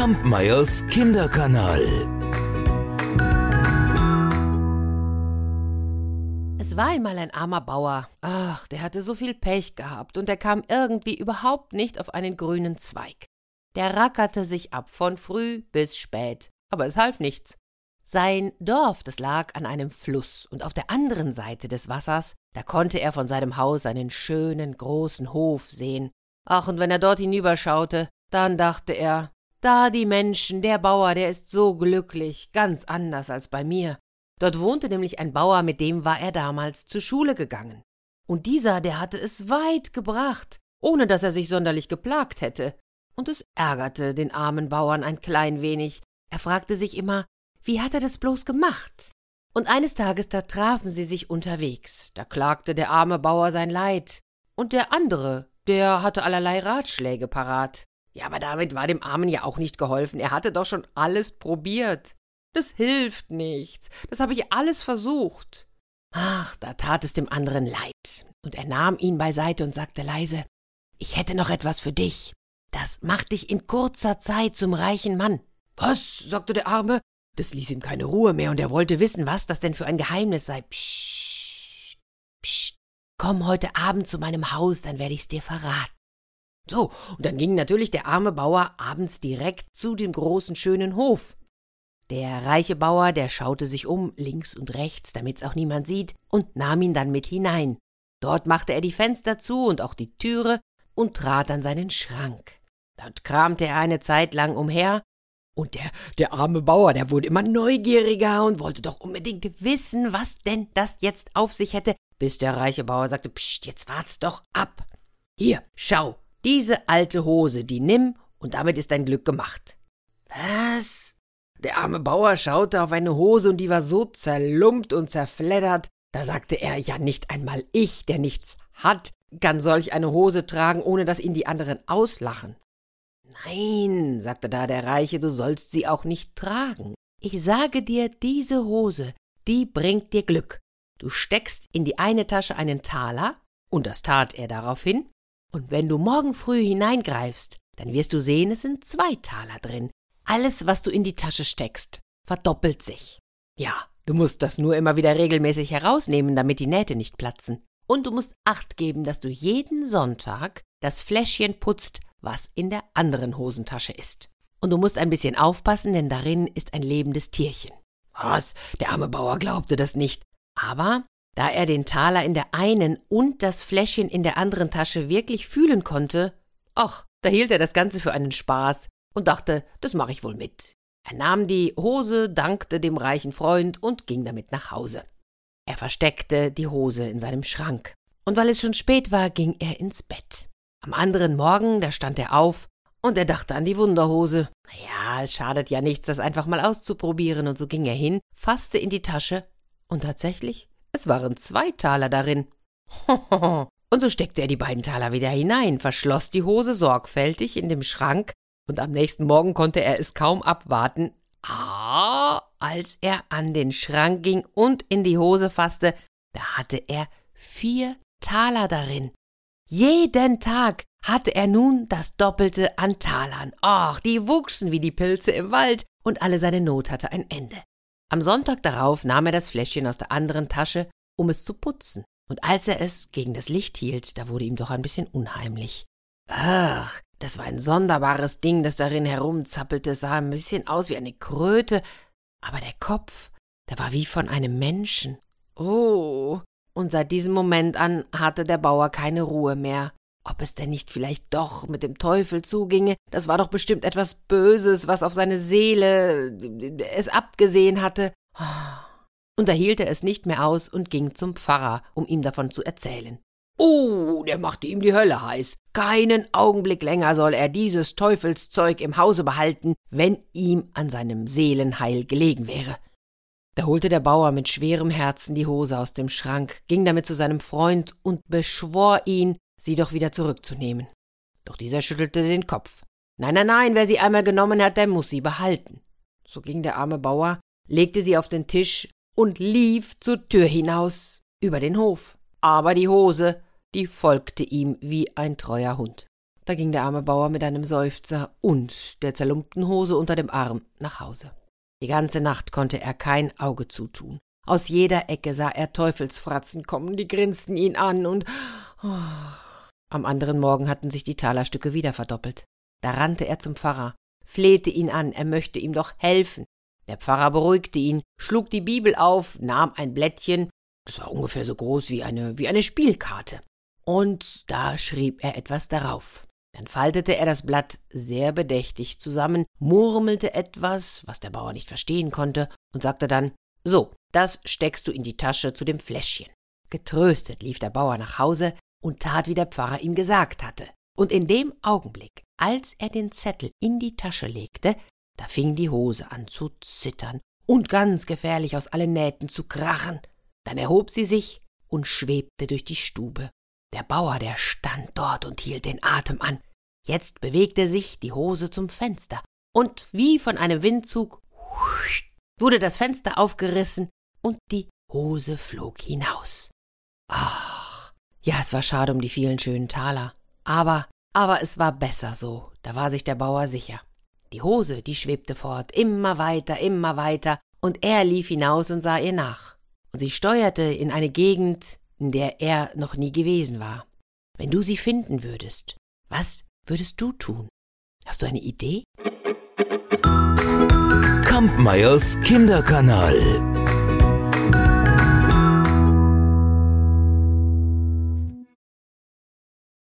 Kampmeyers Kinderkanal. Es war einmal ein armer Bauer. Ach, der hatte so viel Pech gehabt und er kam irgendwie überhaupt nicht auf einen grünen Zweig. Der rackerte sich ab von früh bis spät, aber es half nichts. Sein Dorf, das lag an einem Fluss, und auf der anderen Seite des Wassers, da konnte er von seinem Haus einen schönen großen Hof sehen. Ach, und wenn er dort hinüberschaute, dann dachte er, da die Menschen, der Bauer, der ist so glücklich, ganz anders als bei mir. Dort wohnte nämlich ein Bauer, mit dem war er damals zur Schule gegangen. Und dieser, der hatte es weit gebracht, ohne dass er sich sonderlich geplagt hätte. Und es ärgerte den armen Bauern ein klein wenig. Er fragte sich immer, wie hat er das bloß gemacht? Und eines Tages, da trafen sie sich unterwegs. Da klagte der arme Bauer sein Leid. Und der andere, der hatte allerlei Ratschläge parat. Ja, aber damit war dem Armen ja auch nicht geholfen. Er hatte doch schon alles probiert. Das hilft nichts. Das habe ich alles versucht. Ach, da tat es dem anderen leid. Und er nahm ihn beiseite und sagte leise: Ich hätte noch etwas für dich. Das macht dich in kurzer Zeit zum reichen Mann. Was? sagte der Arme. Das ließ ihm keine Ruhe mehr, und er wollte wissen, was das denn für ein Geheimnis sei. Psst, psst, komm heute Abend zu meinem Haus, dann werde ich's dir verraten. So, und dann ging natürlich der arme Bauer abends direkt zu dem großen schönen Hof. Der reiche Bauer, der schaute sich um, links und rechts, damit's auch niemand sieht, und nahm ihn dann mit hinein. Dort machte er die Fenster zu und auch die Türe und trat an seinen Schrank. Dort kramte er eine Zeit lang umher, und der, der arme Bauer, der wurde immer neugieriger und wollte doch unbedingt wissen, was denn das jetzt auf sich hätte, bis der reiche Bauer sagte, Psst, jetzt wart's doch ab. Hier, schau, diese alte Hose, die nimm, und damit ist dein Glück gemacht. Was? Der arme Bauer schaute auf eine Hose, und die war so zerlumpt und zerfleddert, da sagte er, ja nicht einmal ich, der nichts hat, kann solch eine Hose tragen, ohne dass ihn die anderen auslachen. Nein, sagte da der Reiche, du sollst sie auch nicht tragen. Ich sage dir, diese Hose, die bringt dir Glück. Du steckst in die eine Tasche einen Taler, und das tat er daraufhin, und wenn du morgen früh hineingreifst, dann wirst du sehen, es sind zwei Taler drin. Alles, was du in die Tasche steckst, verdoppelt sich. Ja, du musst das nur immer wieder regelmäßig herausnehmen, damit die Nähte nicht platzen. Und du musst acht geben, dass du jeden Sonntag das Fläschchen putzt, was in der anderen Hosentasche ist. Und du musst ein bisschen aufpassen, denn darin ist ein lebendes Tierchen. Was? Der arme Bauer glaubte das nicht. Aber da er den Taler in der einen und das Fläschchen in der anderen Tasche wirklich fühlen konnte, ach, da hielt er das Ganze für einen Spaß und dachte, das mache ich wohl mit. Er nahm die Hose, dankte dem reichen Freund und ging damit nach Hause. Er versteckte die Hose in seinem Schrank. Und weil es schon spät war, ging er ins Bett. Am anderen Morgen, da stand er auf und er dachte an die Wunderhose. Ja, es schadet ja nichts, das einfach mal auszuprobieren, und so ging er hin, fasste in die Tasche, und tatsächlich, es waren zwei Taler darin. und so steckte er die beiden Taler wieder hinein, verschloss die Hose sorgfältig in dem Schrank, und am nächsten Morgen konnte er es kaum abwarten. Ah, als er an den Schrank ging und in die Hose fasste, da hatte er vier Taler darin. Jeden Tag hatte er nun das Doppelte an Talern. Ach, die wuchsen wie die Pilze im Wald, und alle seine Not hatte ein Ende. Am Sonntag darauf nahm er das Fläschchen aus der anderen Tasche, um es zu putzen, und als er es gegen das Licht hielt, da wurde ihm doch ein bisschen unheimlich. Ach, das war ein sonderbares Ding, das darin herumzappelte, sah ein bisschen aus wie eine Kröte, aber der Kopf, der war wie von einem Menschen. Oh, und seit diesem Moment an hatte der Bauer keine Ruhe mehr. Ob es denn nicht vielleicht doch mit dem Teufel zuginge, das war doch bestimmt etwas Böses, was auf seine Seele es abgesehen hatte. Und da hielt er es nicht mehr aus und ging zum Pfarrer, um ihm davon zu erzählen. Oh, der machte ihm die Hölle heiß. Keinen Augenblick länger soll er dieses Teufelszeug im Hause behalten, wenn ihm an seinem Seelenheil gelegen wäre. Da holte der Bauer mit schwerem Herzen die Hose aus dem Schrank, ging damit zu seinem Freund und beschwor ihn, sie doch wieder zurückzunehmen. Doch dieser schüttelte den Kopf. Nein, nein, nein, wer sie einmal genommen hat, der muss sie behalten. So ging der arme Bauer, legte sie auf den Tisch und lief zur Tür hinaus, über den Hof. Aber die Hose, die folgte ihm wie ein treuer Hund. Da ging der arme Bauer mit einem Seufzer und der zerlumpten Hose unter dem Arm nach Hause. Die ganze Nacht konnte er kein Auge zutun. Aus jeder Ecke sah er Teufelsfratzen kommen, die grinsten ihn an und oh. Am anderen Morgen hatten sich die Talerstücke wieder verdoppelt. Da rannte er zum Pfarrer, flehte ihn an, er möchte ihm doch helfen. Der Pfarrer beruhigte ihn, schlug die Bibel auf, nahm ein Blättchen, es war ungefähr so groß wie eine, wie eine Spielkarte, und da schrieb er etwas darauf. Dann faltete er das Blatt sehr bedächtig zusammen, murmelte etwas, was der Bauer nicht verstehen konnte, und sagte dann So, das steckst du in die Tasche zu dem Fläschchen. Getröstet lief der Bauer nach Hause und tat, wie der Pfarrer ihm gesagt hatte. Und in dem Augenblick, als er den Zettel in die Tasche legte, da fing die Hose an zu zittern und ganz gefährlich aus allen Nähten zu krachen. Dann erhob sie sich und schwebte durch die Stube. Der Bauer, der stand dort und hielt den Atem an. Jetzt bewegte sich die Hose zum Fenster, und wie von einem Windzug wurde das Fenster aufgerissen und die Hose flog hinaus. Ach, ja, es war schade um die vielen schönen Taler. Aber, aber es war besser so, da war sich der Bauer sicher. Die Hose, die schwebte fort, immer weiter, immer weiter, und er lief hinaus und sah ihr nach. Und sie steuerte in eine Gegend, in der er noch nie gewesen war. Wenn du sie finden würdest, was würdest du tun? Hast du eine Idee? Kampmeyers Kinderkanal.